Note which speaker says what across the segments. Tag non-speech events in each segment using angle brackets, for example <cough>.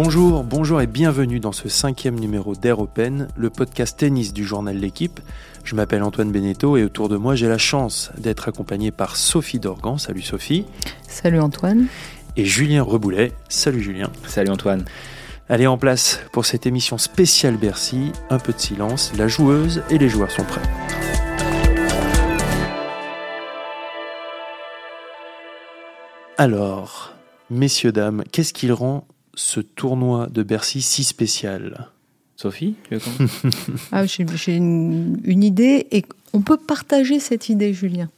Speaker 1: Bonjour, bonjour et bienvenue dans ce cinquième numéro d'Air Open, le podcast tennis du journal L'équipe. Je m'appelle Antoine Beneteau et autour de moi j'ai la chance d'être accompagné par Sophie Dorgan. Salut Sophie.
Speaker 2: Salut Antoine.
Speaker 1: Et Julien Reboulet. Salut Julien.
Speaker 3: Salut Antoine.
Speaker 1: Allez en place pour cette émission spéciale Bercy. Un peu de silence, la joueuse et les joueurs sont prêts. Alors, messieurs, dames, qu'est-ce qu'il rend ce tournoi de Bercy si spécial
Speaker 3: Sophie <laughs>
Speaker 2: ah, J'ai une, une, idée et on peut partager cette idée, Julien.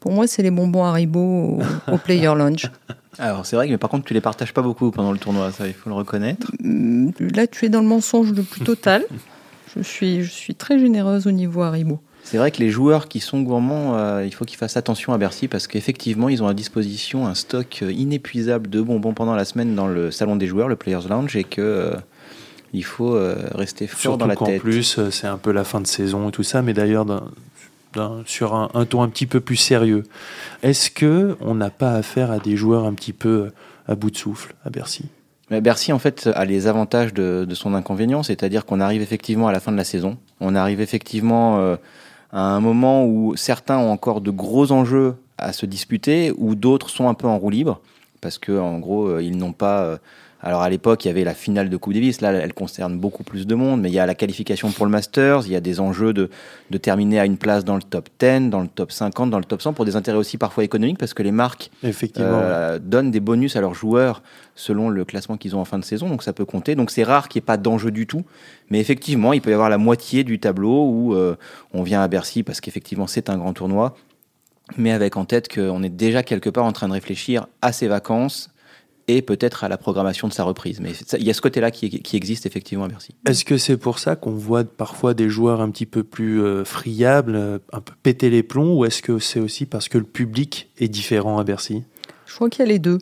Speaker 2: Pour moi, c'est les bonbons Haribo au, au <laughs> Player Lounge.
Speaker 3: Alors c'est vrai, mais par contre tu les partages pas beaucoup pendant le tournoi, ça il faut le reconnaître.
Speaker 2: Mm, là tu es dans le mensonge le plus total. je, suis, je suis très généreuse au niveau Haribo.
Speaker 3: C'est vrai que les joueurs qui sont gourmands, euh, il faut qu'ils fassent attention à Bercy parce qu'effectivement, ils ont à disposition un stock euh, inépuisable de bonbons pendant la semaine dans le salon des joueurs, le Players Lounge, et que euh, il faut rester fort dans la tête.
Speaker 1: En plus, c'est un peu la fin de saison et tout ça, mais d'ailleurs, sur un, ton un petit peu plus sérieux, est-ce que on n'a pas affaire à des joueurs un petit peu à bout de souffle à Bercy?
Speaker 3: Bercy, en fait, a les avantages de, de son inconvénient, c'est-à-dire qu'on arrive effectivement à la fin de la saison. On arrive effectivement à un moment où certains ont encore de gros enjeux à se disputer, ou d'autres sont un peu en roue libre, parce que en gros, euh, ils n'ont pas. Alors à l'époque, il y avait la finale de Coupe Davis, là, elle concerne beaucoup plus de monde, mais il y a la qualification pour le Masters, il y a des enjeux de, de terminer à une place dans le top 10, dans le top 50, dans le top 100, pour des intérêts aussi parfois économiques, parce que les marques euh, donnent des bonus à leurs joueurs selon le classement qu'ils ont en fin de saison, donc ça peut compter. Donc c'est rare qu'il n'y ait pas d'enjeu du tout, mais effectivement, il peut y avoir la moitié du tableau où euh, on vient à Bercy parce qu'effectivement c'est un grand tournoi, mais avec en tête qu'on est déjà quelque part en train de réfléchir à ses vacances et peut-être à la programmation de sa reprise. Mais il y a ce côté-là qui, qui, existe effectivement à Bercy.
Speaker 1: Est-ce que c'est pour ça qu'on voit parfois des joueurs un petit peu plus euh, friables, euh, un peu péter les plombs, ou est-ce que c'est aussi parce que le public est différent à Bercy?
Speaker 2: Je crois qu'il y a les deux.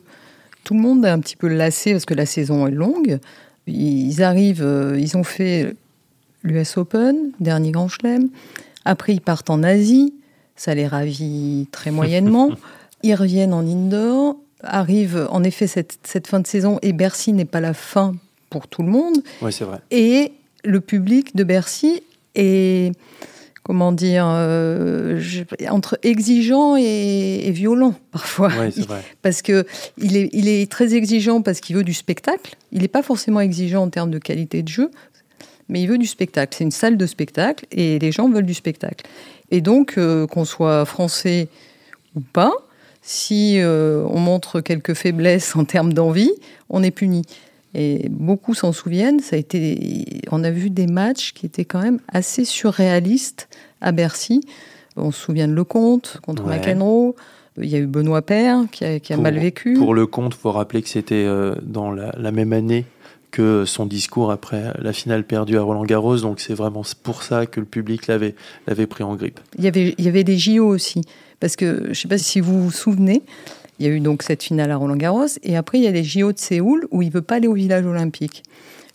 Speaker 2: Tout le monde est un petit peu lassé parce que la saison est longue. Ils arrivent, euh, ils ont fait l'US Open, dernier Grand Chelem. Après, ils partent en Asie. Ça les ravit très moyennement. <laughs> ils reviennent en indoor arrive en effet cette, cette, fin de saison et Bercy n'est pas la fin pour tout le monde.
Speaker 1: Oui, c'est vrai.
Speaker 2: Et le public de Bercy est, comment dire, euh, entre exigeant et, violent <laughs> parfois.
Speaker 1: Oui, c'est vrai.
Speaker 2: Parce que il est, il est très exigeant parce qu'il veut du spectacle. Il n'est pas forcément exigeant en termes de qualité de jeu, mais il veut du spectacle. C'est une salle de spectacle et les gens veulent du spectacle. Et donc, euh, qu'on soit français ou pas, si euh, on montre quelques faiblesses en termes d'envie, on est puni. Et beaucoup s'en souviennent, ça a été, on a vu des matchs qui étaient quand même assez surréalistes à Bercy. On se souvient de Lecomte contre McEnroe. Il y a eu Benoît Père qui a, mal vécu.
Speaker 1: Pour Lecomte, il faut rappeler que c'était euh, dans la, même année que son discours après la finale perdue à Roland Garros. Donc c'est vraiment pour ça que le public l'avait, l'avait pris en grippe.
Speaker 2: Il y, avait, il y avait des JO aussi. Parce que je ne sais pas si vous vous souvenez, il y a eu donc cette finale à Roland Garros, et après il y a les JO de Séoul où il ne veut pas aller au village olympique.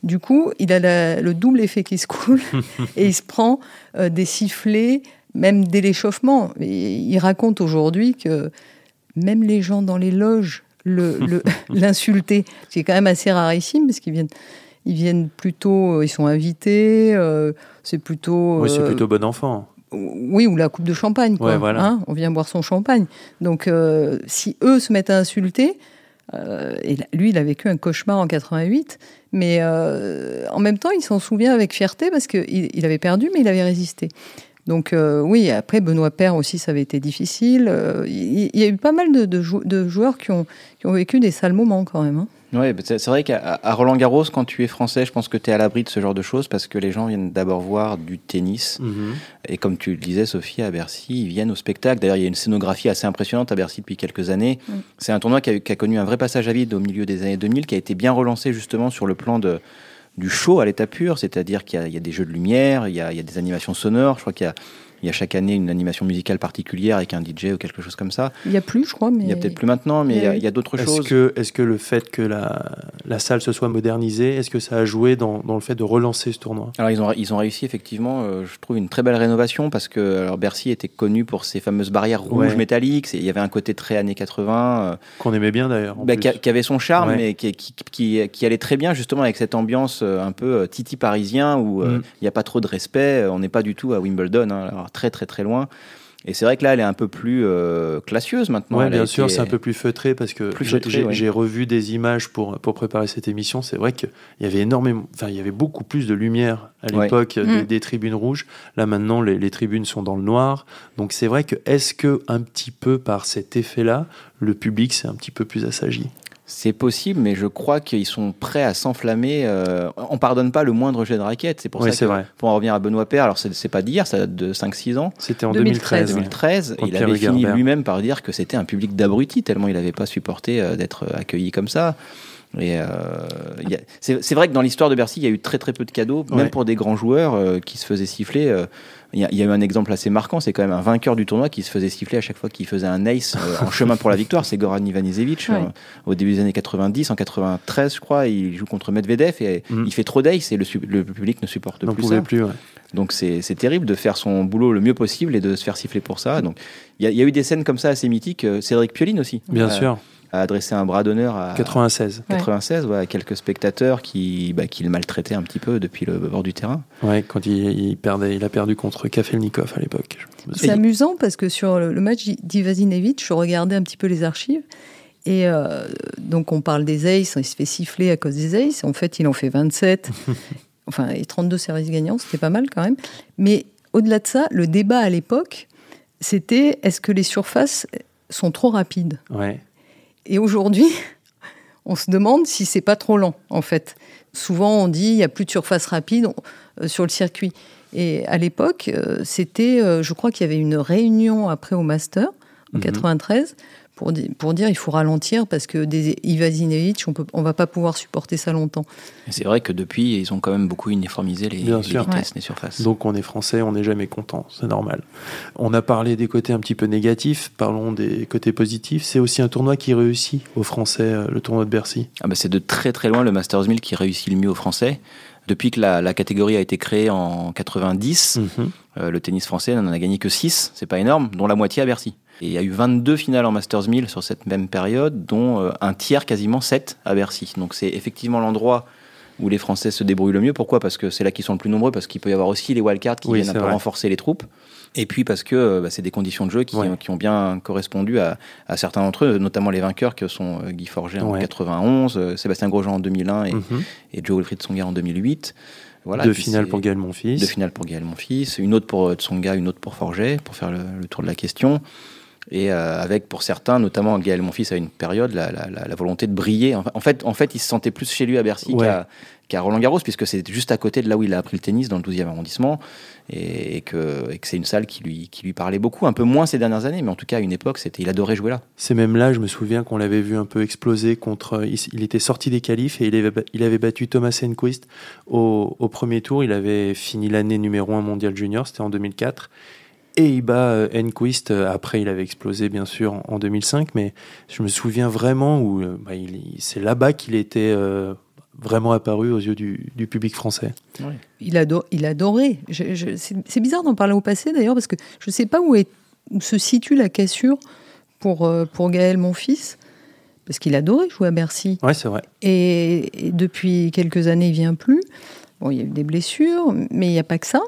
Speaker 2: Du coup, il a le double effet qui se coule <laughs> et il se prend euh, des sifflets, même dès l'échauffement. Il raconte aujourd'hui que même les gens dans les loges l'insultaient, le, <laughs> ce qui est quand même assez rarissime parce qu'ils viennent, ils viennent plutôt, euh, ils sont invités, euh, c'est plutôt.
Speaker 1: Oui, c'est plutôt bon enfant
Speaker 2: oui, ou la coupe de champagne. Quoi, hein, on vient boire son champagne. Donc, euh, si eux se mettent à insulter, euh, et lui, il a vécu un cauchemar en 88, mais euh, en même temps, il s'en souvient avec fierté parce qu'il il avait perdu, mais il avait résisté. Donc oui, après Benoît Père aussi, ça avait été difficile. Il y, a eu pas mal de, joueurs qui ont, qui ont, vécu des sales moments quand même. Hein.
Speaker 3: Oui, c'est vrai qu'à Roland Garros, quand tu es français, je pense que tu es à l'abri de ce genre de choses parce que les gens viennent d'abord voir du tennis. Mhm. Et comme tu le disais, Sophie, à Bercy, ils viennent au spectacle. D'ailleurs, il y a une scénographie assez impressionnante à Bercy depuis quelques années. C'est un tournoi qui a, qui a, connu un vrai passage à vide au milieu des années 2000, qui a été bien relancé justement sur le plan de, du show à l'état pur, c'est-à-dire qu'il y, a des jeux de lumière, il y a des animations sonores. Je crois qu'il y a il y a chaque année une animation musicale particulière avec un DJ ou quelque chose comme ça.
Speaker 2: Il n'y a plus, je crois, mais
Speaker 3: Il y a peut-être plus maintenant, mais il y a, d'autres
Speaker 1: Est-ce
Speaker 3: choses.
Speaker 1: que, est que le fait que la, la salle se soit modernisée, est-ce que ça a joué dans, dans le fait de relancer ce tournoi?
Speaker 3: Alors ils ont, ils ont réussi effectivement, euh, je trouve, une très belle rénovation parce que alors, Bercy était connu pour ses fameuses barrières rouges
Speaker 1: Ouais.
Speaker 3: métalliques. Il y avait un côté très années 80 euh,
Speaker 1: Qu'on aimait bien d'ailleurs.
Speaker 3: bah, qui, avait son charme,
Speaker 1: Ouais.
Speaker 3: mais qui, qui, qui, qui allait très bien justement avec cette ambiance euh, un peu titi parisien où euh, il
Speaker 1: Mm.
Speaker 3: n'y a pas trop de respect. On n'est pas du tout à Wimbledon, hein, alors très très très loin. Et c'est vrai que là, elle est un peu plus euh, classieuse maintenant. A
Speaker 1: bien sûr, c'est un peu plus feutré parce que j'ai-
Speaker 3: ouais.
Speaker 1: revu des images pour, pour préparer cette émission. C'est vrai qu'il y avait énormément, enfin, il y avait beaucoup plus de lumière à
Speaker 3: Ouais.
Speaker 1: l'époque des,
Speaker 2: Mm.
Speaker 1: des tribunes rouges. Là, maintenant, les, les tribunes sont dans le noir. Donc, c'est vrai que est-ce que, un petit peu par cet effet-là, le public s'est un petit peu plus assagi?
Speaker 3: C'est possible, mais je crois qu'ils sont prêts à s'enflammer. euh, on pardonne pas le moindre jet de raquette. C'est pour
Speaker 1: Oui,
Speaker 3: ça
Speaker 1: c'est
Speaker 3: que,
Speaker 1: vrai.
Speaker 3: pour en revenir à Benoît Père, alors c'est pas d'hier, ça date de 5-6 ans.
Speaker 1: C'était en
Speaker 2: 2013,
Speaker 1: 2013. ouais.
Speaker 3: 2013,
Speaker 1: Contre
Speaker 3: il avait fini lui-même par dire que c'était un public d'abrutis, tellement il n'avait pas supporté euh, d'être accueilli comme ça. Et euh, c'est vrai que dans l'histoire de Bercy, il y a eu très très peu de cadeaux, même
Speaker 1: Ouais.
Speaker 3: pour des grands joueurs euh, qui se faisaient siffler. euh, il y, a, il y a eu un exemple assez marquant, c'est quand même un vainqueur du tournoi qui se faisait siffler à chaque fois qu'il faisait un ace euh, en chemin pour la victoire. C'est Goran Ivanisevic
Speaker 2: Ouais.
Speaker 3: euh, au début des années 90, en 93 je crois, il joue contre Medvedev et
Speaker 1: Mm.
Speaker 3: il fait trop d'ace et le, public ne supporte plus ça.
Speaker 1: plus. ouais.
Speaker 3: Donc c'est terrible de faire son boulot le mieux possible et de se faire siffler pour ça. Donc il y, y a eu des scènes comme ça assez mythiques. Cédric Pioline aussi
Speaker 1: Bien sûr.
Speaker 3: A adressé un bras d'honneur à
Speaker 1: 96.
Speaker 3: 96 ouais, à quelques spectateurs qui, bah, qui le maltraitaient un petit peu depuis le bord du terrain.
Speaker 1: Ouais, quand il, il perdait, il a perdu contre Kafelnikov à l'époque.
Speaker 2: C'est amusant parce que sur le match d'Ivazinovic, je regardais un petit peu les archives. Et euh, donc, on parle des aces, il se fait siffler à cause des aces. En fait, il en fait 27. <laughs> enfin, et 32 services gagnants, c'était pas mal quand même. Mais au-delà de ça, le débat à l'époque, c'était est-ce que les surfaces sont trop rapides?
Speaker 1: Ouais.
Speaker 2: Et aujourd'hui, <laughs> on se demande si c'est pas trop lent, en fait. Souvent, on dit il y a plus de surface rapide euh, sur le circuit. Et à l'époque, euh, c'était, euh, je crois qu'il y avait une réunion après au Master en
Speaker 1: Mhm.
Speaker 2: 93 pour, di- pour dire il faut ralentir parce que des Ivazinovic, on peut, on va pas pouvoir supporter ça longtemps.
Speaker 3: C'est vrai que depuis, ils ont quand même beaucoup uniformisé les, vitesses, les surfaces.
Speaker 1: Donc on est français, on n'est jamais content, c'est normal. On a parlé des côtés un petit peu négatifs, parlons des côtés positifs. C'est aussi un tournoi qui réussit aux Français, euh, le tournoi de Bercy.
Speaker 3: Ah bah, c'est de très très loin le Masters 1000 qui réussit le mieux aux Français. Depuis que la, la catégorie a été créée en 90,
Speaker 1: Mhm.
Speaker 3: Euh, le tennis français n'en a gagné que 6, c'est pas énorme, dont la moitié à Bercy. Et il y a eu 22 finales en Masters 1000 sur cette même période, dont euh, un tiers, quasiment 7 à Bercy. Donc c'est effectivement l'endroit où les Français se débrouillent le mieux. Pourquoi? Parce que c'est là qu'ils sont le plus nombreux, parce qu'il peut y avoir aussi les wildcards qui
Speaker 1: Oui,
Speaker 3: viennent un peu renforcer les troupes. Et puis parce que euh, bah, c'est des conditions de jeu qui,
Speaker 1: Ouais.
Speaker 3: qui ont bien correspondu à, à certains d'entre eux, notamment les vainqueurs que sont euh, Guy Forget en
Speaker 1: Ouais.
Speaker 3: 91, euh, Sébastien Grosjean en 2001 et,
Speaker 1: Mhm.
Speaker 3: et Joe Wilfried Tsonga en 2008. Voilà,
Speaker 1: Deux finales pour Gaël Monfils.
Speaker 3: deux finales pour Gaël Monfils, une autre pour Tsonga, une autre pour Forget, pour faire le, le tour de la question. Et euh, avec, pour certains, notamment Gaël Monfils, à une période, la, la- la- la volonté de briller. En fait, en fait, il se sentait plus chez lui à Bercy
Speaker 1: Ouais.
Speaker 3: qu'à Roland-Garros, puisque c'est juste à côté de là où il a appris le tennis, dans le 12e arrondissement, et, et que, c'est une salle qui lui, qui lui parlait beaucoup. Un peu moins ces dernières années, mais en tout cas, à une époque, il adorait jouer là.
Speaker 1: C'est même là, je me souviens qu'on l'avait vu un peu exploser contre. Il, il était sorti des qualifs et il avait, ba- il avait battu Thomas Enquist au, au premier tour. Il avait fini l'année numéro 1 mondial junior, c'était en 2004. Et il bat euh, Enquist. euh, Après, il avait explosé, bien sûr, en, en 2005. Mais je me souviens vraiment où euh, bah, c'est là-bas qu'il était euh, vraiment apparu aux yeux du, du public français.
Speaker 2: Il, il adorait. Je- je- c'est c'est bizarre d'en parler au passé d'ailleurs, parce que je ne sais pas où, est, où se situe la cassure pour, pour Gaël, mon fils, parce qu'il adorait jouer à Bercy.
Speaker 1: Ouais, c'est vrai.
Speaker 2: Et, et depuis quelques années, il vient plus. Bon, il y a eu des blessures, mais il n'y a pas que ça.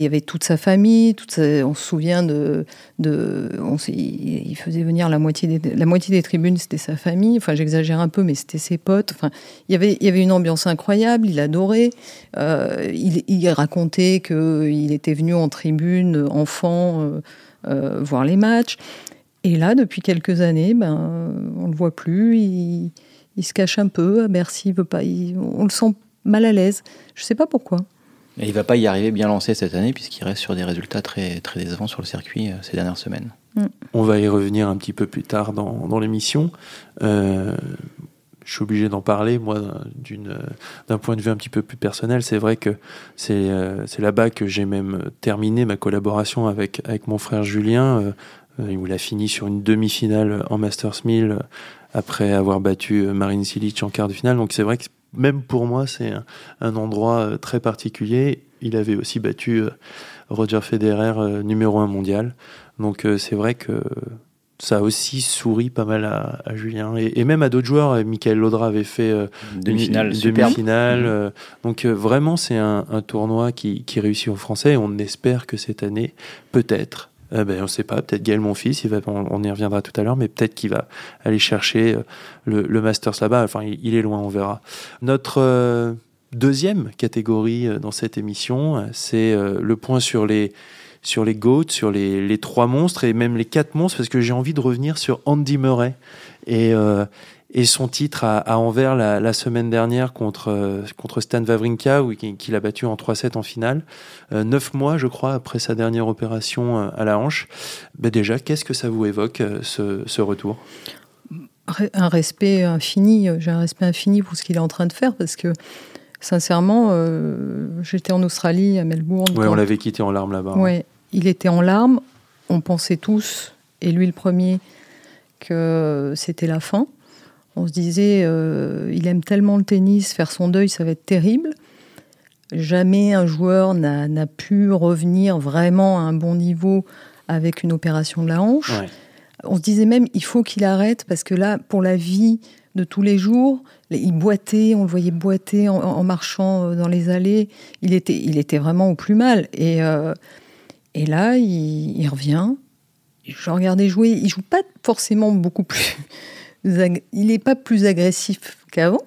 Speaker 2: Il y avait toute sa famille, on se souvient de, il faisait venir la moitié des, tribunes, c'était sa famille. Enfin, j'exagère un peu, mais c'était ses potes. Enfin, il y avait, une ambiance incroyable. Il adorait. Euh, il, racontait que il était venu en tribune, enfant, euh, euh, voir les matchs. Et là, depuis quelques années, ben, on le voit plus. Il, se cache un peu à Bercy. Il veut pas. on le sent mal à l'aise. Je sais pas pourquoi.
Speaker 3: Et il va pas y arriver bien lancé cette année, puisqu'il reste sur des résultats très, très décevants sur le circuit euh, ces dernières semaines.
Speaker 1: On va y revenir un petit peu plus tard dans, dans l'émission. Euh, je suis obligé d'en parler, moi, d'une, d'un point de vue un petit peu plus personnel. C'est vrai que c'est, euh, là-bas que j'ai même terminé ma collaboration avec, avec mon frère Julien, où il a fini sur une demi-finale en Masters 1000 après avoir battu Marine Silic en quart de finale. Donc c'est vrai que même pour moi, c'est un, un endroit très particulier. Il avait aussi battu Roger Federer, numéro un mondial. Donc c'est vrai que ça a aussi souri pas mal à, Julien et, même à d'autres joueurs. Michael Laudra avait fait euh,
Speaker 3: demi-finale.
Speaker 1: Demi euh, donc euh, vraiment, c'est un, tournoi qui, réussit aux Français. Et on espère que cette année, peut-être, ben, on ne sait pas, peut-être Gaël, mon fils, on, y reviendra tout à l'heure, mais peut-être qu'il va aller chercher le, Masters là-bas. Enfin, il, est loin, on verra. Notre deuxième catégorie dans cette émission, c'est le point sur les sur les GOAT, sur les, les, trois monstres et même les quatre monstres, parce que j'ai envie de revenir sur Andy Murray euh, et son titre à, à Anvers la, la, semaine dernière contre, euh, contre Stan Wawrinka, qu'il a battu en 3-7 en finale, euh, neuf mois, je crois, après sa dernière opération euh, à la hanche. Ben déjà, qu'est-ce que ça vous évoque, ce, ce retour?
Speaker 2: Un respect infini, j'ai un respect infini pour ce qu'il est en train de faire parce que sincèrement, euh, j'étais en Australie, à Melbourne.
Speaker 1: Oui, on l'avait quitté en larmes là-bas.
Speaker 2: Oui, il était en larmes. On pensait tous, et lui le premier, que c'était la fin. On se disait, euh, il aime tellement le tennis, faire son deuil, ça va être terrible. Jamais un joueur n'a pu revenir vraiment à un bon niveau avec une opération de la hanche. On se disait même, il faut qu'il arrête parce que là, pour la vie de tous les jours, il boitait, on le voyait boiter en, marchant euh, dans les allées. Il était, il était vraiment au plus mal. Et, euh, et là, il, revient. Je regardais jouer. Il joue pas forcément beaucoup plus. Il n'est pas plus agressif qu'avant.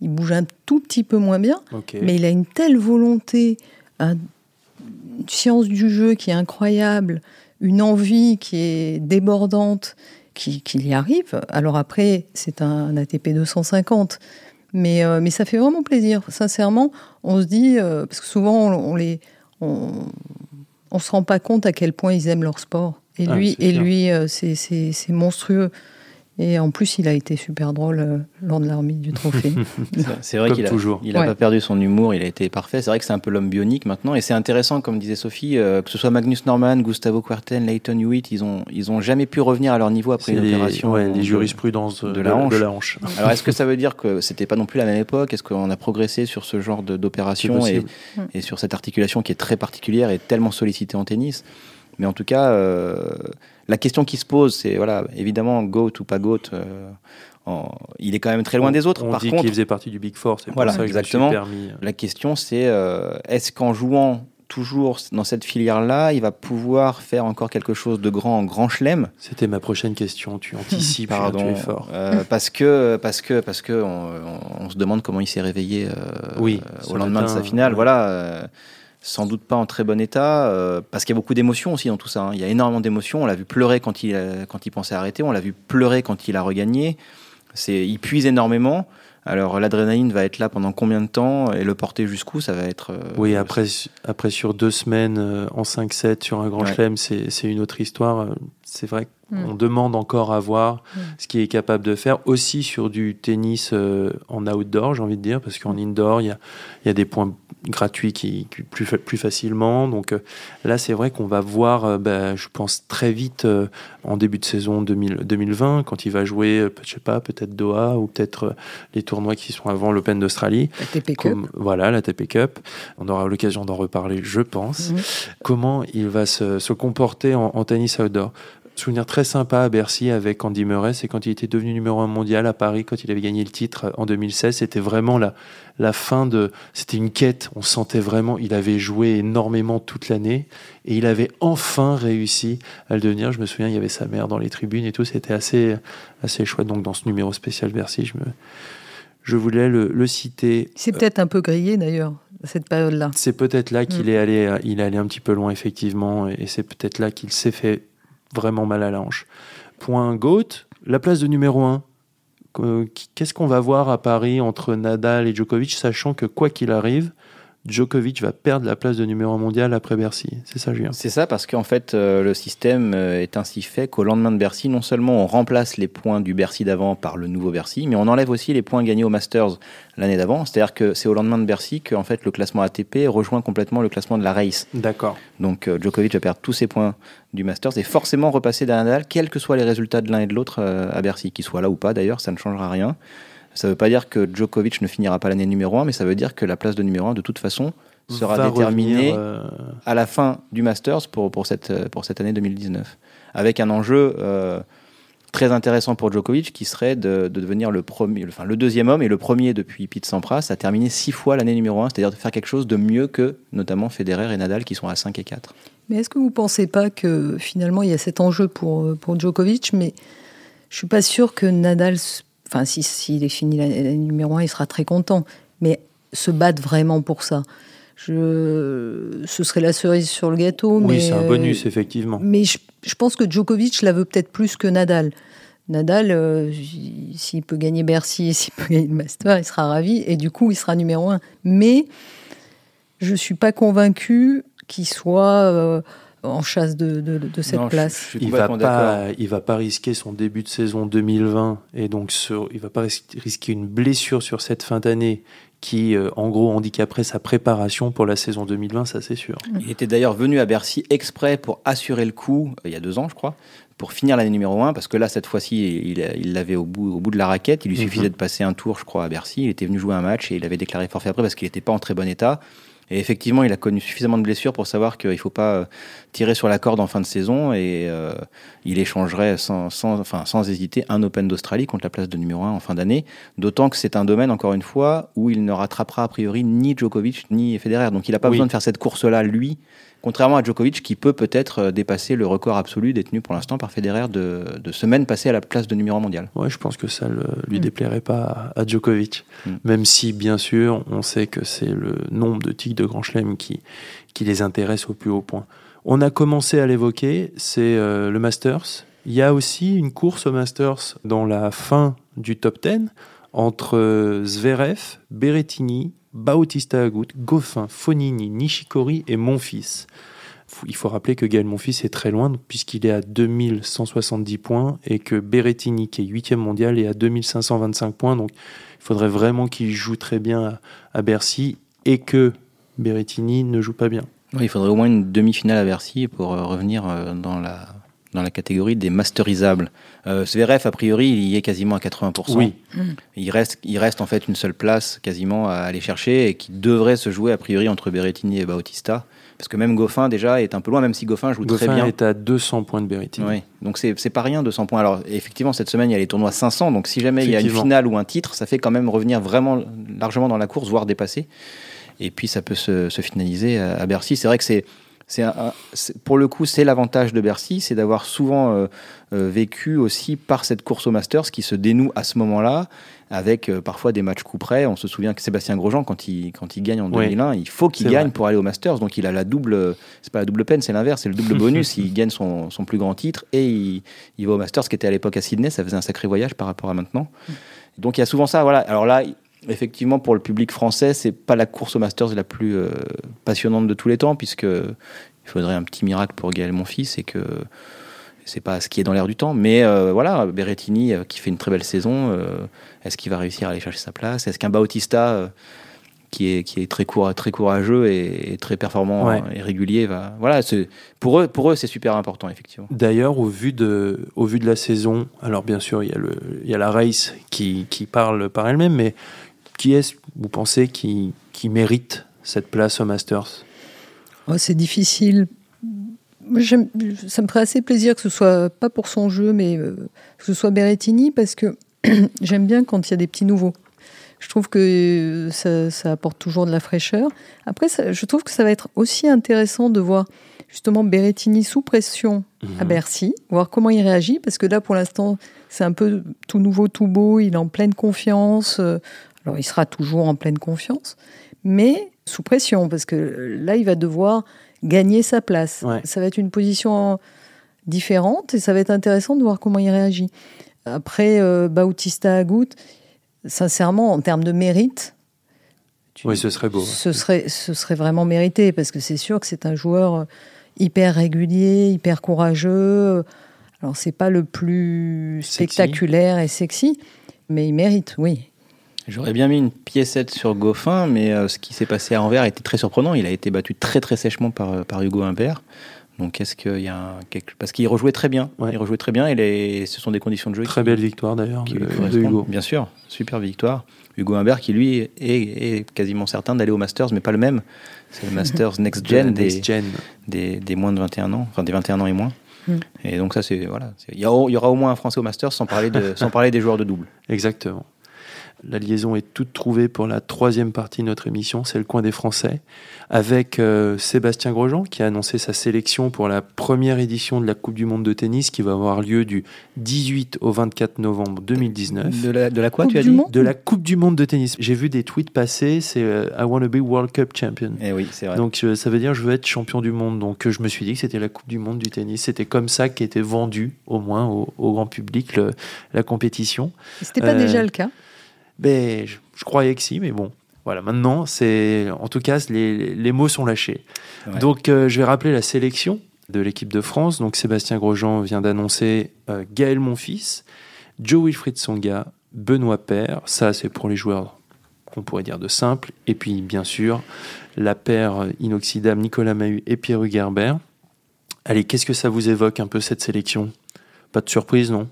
Speaker 2: Il bouge un tout petit peu moins bien. Mais il a une telle volonté, une science du jeu qui est incroyable, une envie qui est débordante, qu'il y arrive. Alors après, c'est un ATP 250. Mais, euh, mais ça fait vraiment plaisir. Sincèrement, on se dit, euh, parce que souvent, on, les, on, on se rend pas compte à quel point ils aiment leur sport. Et ah, lui, et lui, euh, c'est monstrueux. Et en plus, il a été super drôle euh, lors de la remise du trophée. <laughs>
Speaker 3: c'est vrai qu'il a, il pas perdu son humour, il a été parfait. C'est vrai que c'est un peu l'homme bionique maintenant. Et c'est intéressant, comme disait Sophie, euh, que ce soit Magnus Norman, Gustavo Kuerten, Leighton Hewitt, ils ont, ils ont jamais pu revenir à leur niveau après une opération.
Speaker 1: Ouais, les jurisprudences de, la hanche. <laughs>
Speaker 3: Alors, est-ce que ça veut dire que c'était pas non plus la même époque? Est-ce qu'on a progressé sur ce genre d'opération et, et, sur cette articulation qui est très particulière et tellement sollicitée en tennis? Mais en tout cas, euh, la question qui se pose, c'est voilà, évidemment, GOAT ou pas GOAT. Euh, il est quand même très loin des autres.
Speaker 1: On
Speaker 3: Par
Speaker 1: dit qu'il faisait partie du Big Four, c'est
Speaker 3: voilà,
Speaker 1: ça que
Speaker 3: exactement.
Speaker 1: Je me suis permis.
Speaker 3: La question, c'est euh, est-ce qu'en jouant toujours dans cette filière-là, il va pouvoir faire encore quelque chose de grand en grand chelem?
Speaker 1: C'était ma prochaine question. Tu <laughs> anticipes,
Speaker 3: Pardon,
Speaker 1: tu es fort.
Speaker 3: parce que parce que parce que on, se demande comment il s'est réveillé oui, au lendemain de sa finale. Voilà sans doute pas en très bon état, euh, parce qu'il y a beaucoup d'émotions aussi dans tout ça. Hein. Il y a énormément d'émotions. On l'a vu pleurer quand il, quand il pensait arrêter, on l'a vu pleurer quand il a regagné. C'est, il puise énormément. Alors l'adrénaline va être là pendant combien de temps et le porter jusqu'où ça va être. Euh,
Speaker 1: oui, après, après sur deux semaines euh, en 5-7 sur un grand chelem, c'est, c'est une autre histoire. C'est vrai qu'on mm. demande encore à voir mm. ce qu'il est capable de faire, aussi sur du tennis en outdoor, j'ai envie de dire, parce qu'en indoor, il y a, y a des points gratuit qui, plus, plus facilement. Donc euh, là, c'est vrai qu'on va voir, euh, bah, je pense, très vite euh, en début de saison 2020, quand il va jouer, je sais pas, peut-être Doha ou peut-être les tournois qui sont avant l'Open d'Australie.
Speaker 2: La TP Cup.
Speaker 1: Voilà, la TP Cup. On aura l'occasion d'en reparler, je pense. Mhm. Comment il va se, se comporter en, en tennis outdoor? Souvenir très sympa à Bercy avec Andy Murray, c'est quand il était devenu numéro un mondial à Paris, quand il avait gagné le titre en 2016. C'était vraiment la, la fin de. C'était une quête. On sentait vraiment. Il avait joué énormément toute l'année et il avait enfin réussi à le devenir. Je me souviens, il y avait sa mère dans les tribunes et tout. C'était assez, assez chouette. Donc, dans ce numéro spécial Bercy, je me. Je voulais le, citer.
Speaker 2: C'est peut-être un peu grillé d'ailleurs, cette période-là.
Speaker 1: C'est peut-être là qu'il mm. est allé, il est allé un petit peu loin effectivement, et c'est peut-être là qu'il s'est fait vraiment mal à la. Point GOAT, la place de numéro 1. Qu'est-ce qu'on va voir à Paris entre Nadal et Djokovic, sachant que quoi qu'il arrive, Djokovic va perdre la place de numéro 1 mondial après Bercy. C'est ça, Julien
Speaker 3: C'est ça, parce qu'en fait, euh, le système euh, est ainsi fait qu'au lendemain de Bercy, non seulement on remplace les points du Bercy d'avant par le nouveau Bercy, mais on enlève aussi les points gagnés au Masters l'année d'avant. C'est-à-dire que c'est au lendemain de Bercy que en fait, le classement ATP rejoint complètement le classement de la race.
Speaker 1: D'accord.
Speaker 3: Donc euh, Djokovic va perdre tous ses points du Masters et forcément repasser derrière Nadal, quels que soient les résultats de l'un et de l'autre à Bercy, qu'ils soient là ou pas d'ailleurs, ça ne changera rien. Ça ne veut pas dire que Djokovic ne finira pas l'année numéro 1, mais ça veut dire que la place de numéro 1, de toute façon, sera déterminée
Speaker 1: euh,
Speaker 3: à la fin du Masters pour, pour, cette, pour cette année 2019. Avec un enjeu euh, très intéressant pour Djokovic qui serait de, de, devenir le, premier, enfin, le deuxième homme et le premier depuis Pete Sampras à terminer six fois l'année numéro 1, c'est-à-dire de faire quelque chose de mieux que notamment Federer et Nadal qui sont à 5 et 4.
Speaker 2: Mais est-ce que vous ne pensez pas que finalement il y a cet enjeu pour, pour Djokovic, mais je ne suis pas sûr que Nadal Enfin, s'il si, est fini la, la, numéro 1, il sera très content. Mais se battre vraiment pour ça. Je... Ce serait la cerise sur le gâteau.
Speaker 1: Oui,
Speaker 2: mais,
Speaker 1: c'est un bonus, effectivement.
Speaker 2: Mais je, je pense que Djokovic la veut peut-être plus que Nadal. Nadal, euh, s'il peut gagner Bercy, s'il peut gagner le Master, il sera ravi. Et du coup, il sera numéro 1. Mais je ne suis pas convaincu qu'il soit... Euh, en chasse de, de, de cette
Speaker 3: non,
Speaker 2: place.
Speaker 3: Je, je
Speaker 1: il va pas, il va pas risquer son début de saison 2020 et donc sur, il va pas risquer une blessure sur cette fin d'année qui, euh, en gros, handicaperait sa préparation pour la saison 2020, ça c'est sûr.
Speaker 3: Il était d'ailleurs venu à Bercy exprès pour assurer le coup, euh, il y a deux ans, je crois, pour finir l'année numéro 1, parce que là, cette fois-ci, il l'avait au bout, au bout de la raquette. Il lui suffisait mm -hmm. de passer un tour, je crois, à Bercy. Il était venu jouer un match et il avait déclaré forfait après parce qu'il n'était pas en très bon état. Et effectivement, il a connu suffisamment de blessures pour savoir qu'il ne faut pas tirer sur la corde en fin de saison et euh, il échangerait sans, sans, enfin, sans hésiter un Open d'Australie contre la place de numéro 1 en fin d'année. D'autant que c'est un domaine, encore une fois, où il ne rattrapera a priori ni Djokovic ni Federer. Donc il n'a pas oui. besoin de faire cette course-là, lui, contrairement à Djokovic qui peut peut-être dépasser le record absolu détenu pour l'instant par Federer de, de semaines passées à la place de numéro 1 mondial.
Speaker 1: Ouais, je pense que ça ne lui déplairait pas à Djokovic. Mm. Même si, bien sûr, on sait que c'est le nombre de tics de Grand Chelem qui, qui les intéresse au plus haut point. On a commencé à l'évoquer, c'est euh, le Masters. Il y a aussi une course au Masters dans la fin du top 10 entre Zverev, Berrettini, Bautista Agut, Goffin, Fonini, Nishikori et Monfils. Il faut rappeler que Gaël Monfils est très loin puisqu'il est à 2170 points et que Berrettini, qui est 8e mondial, est à 2525 points. Donc il faudrait vraiment qu'il joue très bien à Bercy et que Berrettini ne joue pas bien.
Speaker 3: Il faudrait au moins une demi-finale à Bercy pour revenir dans la, dans la catégorie des masterisables. Euh, Zverev, a priori, il y est quasiment à 80%.
Speaker 1: Oui.
Speaker 3: Il, reste, il reste en fait une seule place quasiment à aller chercher et qui devrait se jouer a priori entre Berrettini et Bautista. Parce que même Goffin déjà est un peu loin, même si Goffin joue
Speaker 1: Goffin
Speaker 3: très bien.
Speaker 1: est à 200 points de Berrettini.
Speaker 3: Oui, donc c'est pas rien 200 points. Alors effectivement, cette semaine, il y a les tournois 500, donc si jamais il y a une finale ou un titre, ça fait quand même revenir vraiment largement dans la course, voire dépasser. Et puis ça peut se, se finaliser à, à Bercy. C'est vrai que c'est c'est pour le coup, c'est l'avantage de Bercy, c'est d'avoir souvent euh, euh, vécu aussi par cette course au Masters qui se dénoue à ce moment-là, avec euh, parfois des matchs coup près. On se souvient que Sébastien Grosjean, quand il, quand il gagne en 2001, oui, il faut qu'il gagne vrai. pour aller au Masters. Donc il a la double, c'est pas la double peine, c'est l'inverse, c'est le double bonus. <laughs> il gagne son, son, plus grand titre et il, il, va au Masters, qui était à l'époque à Sydney. Ça faisait un sacré voyage par rapport à maintenant. Donc il y a souvent ça. Voilà. Alors là, effectivement, pour le public français, c'est pas la course au Masters la plus euh, passionnante de tous les temps, puisque il faudrait un petit miracle pour Gaël Monfils et que c'est pas ce qui est dans l'air du temps. Mais euh, voilà, Berrettini euh, qui fait une très belle saison, est-ce qu'il va réussir à aller chercher sa place? Est-ce qu'un Bautista qui est, qui est très, coura, très courageux et, et très performant ouais. et régulier va. Voilà, pour eux, pour eux c'est super important, effectivement.
Speaker 1: D'ailleurs, au, vu de, au vu de la saison, alors bien sûr, il y a, le, il y a la race qui, qui parle par elle-même, mais qui est-ce, vous pensez, qui, qui mérite cette place au Masters?
Speaker 2: Oh, C'est difficile. Ça me ferait assez plaisir que ce soit pas pour son jeu, mais euh, que ce soit Berrettini, parce que <clears throat> j'aime bien quand il y a des petits nouveaux. Je trouve que ça, ça, apporte toujours de la fraîcheur. Après, ça, je trouve que ça va être aussi intéressant de voir justement Berrettini sous pression mmh. à Bercy, voir comment il réagit, parce que là, pour l'instant, c'est un peu tout nouveau, tout beau, il est en pleine confiance. Alors, il sera toujours en pleine confiance, mais sous pression, parce que là, il va devoir gagner sa place.
Speaker 1: Ouais.
Speaker 2: Ça va être une position différente et ça va être intéressant de voir comment il réagit. Après, euh, Bautista Agut, sincèrement, en termes de mérite, tu-
Speaker 1: Oui, ce serait beau.
Speaker 2: ce serait, ce serait vraiment mérité parce que c'est sûr que c'est un joueur hyper régulier, hyper courageux. Alors, c'est pas le plus
Speaker 1: Sexy.
Speaker 2: spectaculaire et sexy, mais il mérite, oui.
Speaker 3: J'aurais bien mis une piécette sur Goffin, mais euh, ce qui s'est passé à Anvers était très surprenant. Il a été battu très très sèchement par, euh, par Hugo Humbert. Donc est-ce qu'il y a un, quelque... parce qu'il rejouait très bien,
Speaker 1: Ouais.
Speaker 3: il rejouait très bien et les... ce sont des conditions de jeu
Speaker 1: Très
Speaker 3: qui,
Speaker 1: belle victoire d'ailleurs de. Hugo.
Speaker 3: Bien sûr, super victoire. Hugo Humbert qui lui est, est quasiment certain d'aller au Masters, mais pas le même. C'est le <laughs> Masters Next Gen
Speaker 1: De
Speaker 3: des,
Speaker 1: Next Gen.
Speaker 3: des, des moins de 21 ans, enfin des 21 ans et moins.
Speaker 2: Mm.
Speaker 3: Et donc ça c'est voilà, il y, aura- il y aura au moins un Français au Masters sans parler de sans parler des joueurs de double.
Speaker 1: Exactement. La liaison est toute trouvée pour la troisième partie de notre émission, c'est le coin des Français, avec euh, Sébastien Grosjean qui a annoncé sa sélection pour la première édition de la Coupe du Monde de tennis qui va avoir lieu du 18 au 24 novembre 2019.
Speaker 3: De la, de la quoi
Speaker 2: Coupe
Speaker 3: tu as
Speaker 2: du
Speaker 3: dit
Speaker 2: Monde
Speaker 1: De la Coupe du Monde de tennis. J'ai vu des tweets passer, c'est euh, I want to be World Cup champion.
Speaker 3: Eh oui, c'est vrai.
Speaker 1: Donc euh, ça veut dire je veux être champion du monde. Donc euh, je me suis dit que c'était la Coupe du Monde du tennis. C'était comme ça qu'était vendu au moins au, au grand public le- la compétition.
Speaker 2: C'était pas
Speaker 1: Euh,
Speaker 2: déjà le cas.
Speaker 1: Ben, je, je croyais que si, mais bon. Voilà, maintenant, c'est en tout cas, les, les mots sont lâchés.
Speaker 3: Ouais.
Speaker 1: Donc, euh, je vais rappeler la sélection de l'équipe de France. Donc, Sébastien Grosjean vient d'annoncer euh, Gaël Monfils, Joe Wilfried Songa, Benoît Paire. Ça, c'est pour les joueurs qu'on pourrait dire de simple. Et puis, bien sûr, la paire inoxydable Nicolas Mahut et Pierre Hugerbert. Allez, qu'est-ce que ça vous évoque un peu cette sélection? Pas de surprise, non?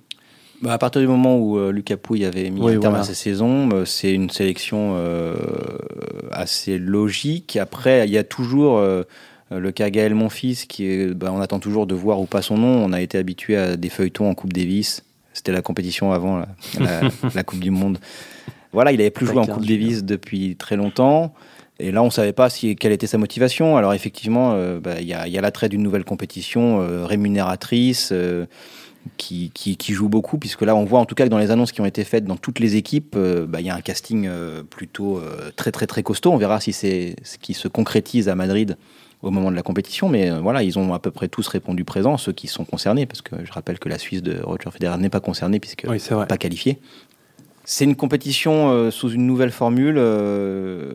Speaker 3: Bah, à partir du moment où euh, Lucas Pouille avait mis
Speaker 1: Oui,
Speaker 3: un terme
Speaker 1: voilà.
Speaker 3: à sa saison, euh, c'est une sélection euh, assez logique. Après, il y a toujours le cas Gaël Monfils, qui est, bah, on attend toujours de voir ou pas son nom. On a été habitué à des feuilletons en Coupe Davis. C'était la compétition avant la, la- <laughs> la Coupe du Monde. Voilà, il avait plus joué en Coupe. Davis depuis très longtemps. Et là, on ne savait pas si, quelle était sa motivation. Alors effectivement, bah, il y a, l'attrait d'une nouvelle compétition rémunératrice. Qui, qui, qui joue beaucoup, puisque là, on voit en tout cas que dans les annonces qui ont été faites dans toutes les équipes, euh, bah, il y a un casting euh, plutôt euh, très, très, très costaud. On verra si c'est ce qui se concrétise à Madrid au moment de la compétition, mais voilà, ils ont à peu près tous répondu présent, ceux qui sont concernés, parce que je rappelle que la Suisse de Roger Federer n'est pas concernée, puisque
Speaker 1: Oui,
Speaker 3: pas qualifiée. C'est une compétition euh, sous une nouvelle formule. euh,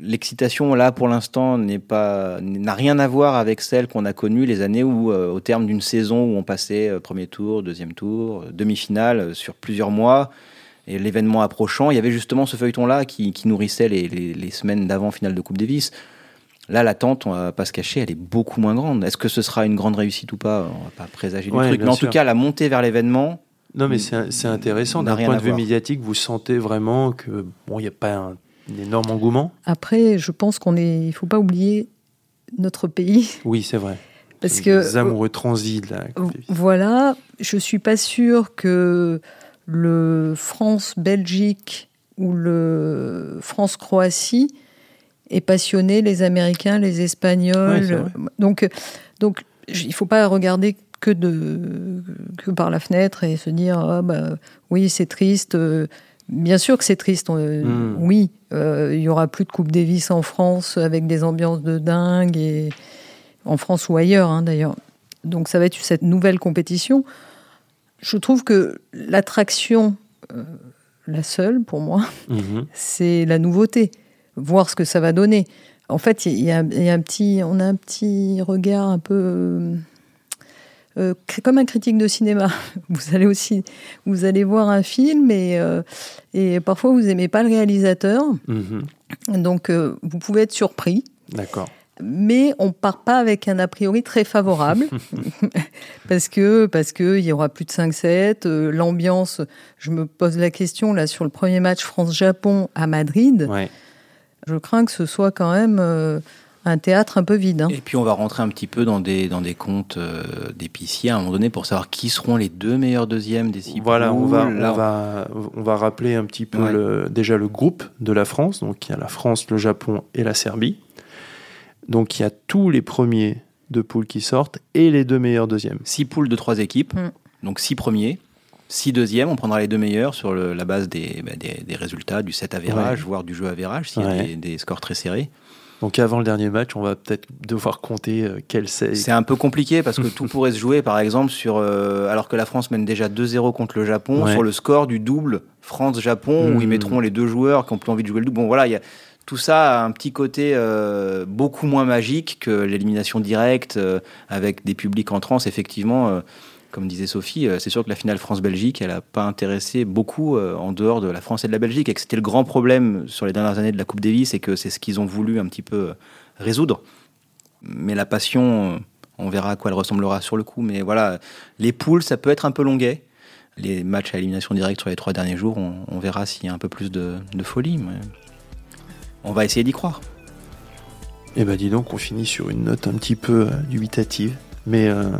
Speaker 3: L'excitation, là, pour l'instant, n'est pas n'a rien à voir avec celle qu'on a connue les années où, euh, au terme d'une saison où on passait premier tour, deuxième tour, demi-finale sur plusieurs mois, et l'événement approchant, il y avait justement ce feuilleton-là qui, qui nourrissait les, les- les semaines d'avant finale de Coupe Davis. Là, l'attente, on va pas se cacher, elle est beaucoup moins grande. Est-ce que ce sera une grande réussite ou pas? On va pas présager du
Speaker 1: Ouais,
Speaker 3: truc, mais en
Speaker 1: sûr.
Speaker 3: tout cas, la montée vers l'événement,
Speaker 1: Non, mais c'est intéressant. D'un point de vue
Speaker 3: voir.
Speaker 1: médiatique, vous sentez vraiment que bon, il n'y a pas un, un énorme engouement?
Speaker 2: Après, je pense qu'on est. Il faut pas oublier notre pays.
Speaker 1: Oui, c'est vrai.
Speaker 2: Parce
Speaker 1: Les
Speaker 2: que
Speaker 1: amoureux de la Coupe Davis.
Speaker 2: Voilà, je suis pas sûre que le France-Belgique ou le France-Croatie ait passionné les Américains, les Espagnols. donc, donc, il faut pas regarder que de que par la fenêtre et se dire ah bah oui c'est triste. Euh, Bien sûr que c'est triste. euh,
Speaker 1: Mm.
Speaker 2: Oui, euh, il y aura plus de Coupe Davis en France avec des ambiances de dingue et en France ou ailleurs hein, d'ailleurs. Donc ça va être cette nouvelle compétition. Je trouve que l'attraction, euh, la seule pour moi,
Speaker 1: Mhm. <laughs>
Speaker 2: c'est la nouveauté, voir ce que ça va donner. En fait, il y a un petit, on a un petit regard un peu euh, comme un critique de cinéma. <laughs> Vous allez aussi, vous allez voir un film et, euh, et parfois vous aimez pas le réalisateur,
Speaker 1: Mhm.
Speaker 2: donc euh, vous pouvez être surpris
Speaker 1: D'accord.
Speaker 2: mais on part pas avec un a priori très favorable <laughs> parce que parce que il y aura plus de 5-7 euh, l'ambiance je me pose la question là sur le premier match France-Japon à Madrid
Speaker 1: Ouais.
Speaker 2: je crains que ce soit quand même un théâtre un peu vide hein.
Speaker 3: Et puis on va rentrer un petit peu dans des, dans des comptes euh, d'épiciers à un moment donné pour savoir qui seront les deux meilleurs deuxièmes des six
Speaker 1: Voilà, on va,
Speaker 3: poules. Là,
Speaker 1: on, va, on va rappeler un petit peu
Speaker 3: Ouais.
Speaker 1: le, déjà le groupe de la France. Donc il y a la France, le Japon et la Serbie. Donc il y a tous les premiers de poule qui sortent et les deux meilleurs deuxièmes.
Speaker 3: Six poules de trois équipes,
Speaker 2: Mm.
Speaker 3: donc six premiers, six deuxièmes. On prendra les deux meilleurs sur le- la base des, bah, des, des résultats, du 7 avérage,
Speaker 1: Ouais.
Speaker 3: voire du jeu avérage, s'il y a des scores très serrés.
Speaker 1: Donc avant le dernier match, on va peut-être devoir compter euh, quel c'est.
Speaker 3: C'est un peu compliqué parce que tout <laughs> pourrait se jouer, par exemple, sur euh, alors que la France mène déjà 2-0 contre le Japon,
Speaker 1: Ouais.
Speaker 3: sur le score du double France-Japon, où ils mettront les deux joueurs qui ont plus envie de jouer le double. Bon, voilà, il y a- tout ça a un petit côté euh, beaucoup moins magique que l'élimination directe euh, avec des publics en transe. Effectivement, comme disait Sophie, c'est sûr que la finale France-Belgique, elle n'a pas intéressé beaucoup en dehors de la France et de la Belgique, et que c'était le grand problème sur les dernières années de la Coupe Davis, et que c'est ce qu'ils ont voulu un petit peu résoudre. Mais la passion, on verra à quoi elle ressemblera sur le coup. Mais voilà, les poules, ça peut être un peu longuet. Les matchs à élimination directe sur les trois derniers jours, on, verra s'il y a un peu plus de, folie. Mais on va essayer d'y croire.
Speaker 1: Eh ben, dis donc, on finit sur une note un petit peu euh, dubitative. Mais euh,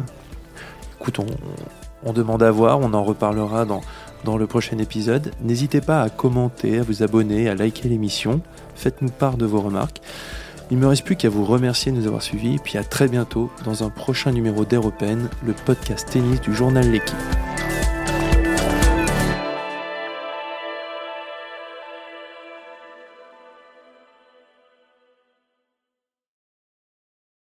Speaker 1: on, demande à voir, on en reparlera dans, dans le prochain épisode. N'hésitez pas à commenter, à vous abonner, à liker l'émission. Faites-nous part de vos remarques. Il ne me reste plus qu'à vous remercier de nous avoir suivis, puis à très bientôt dans un prochain numéro d'Europen, le podcast tennis du journal L'équipe.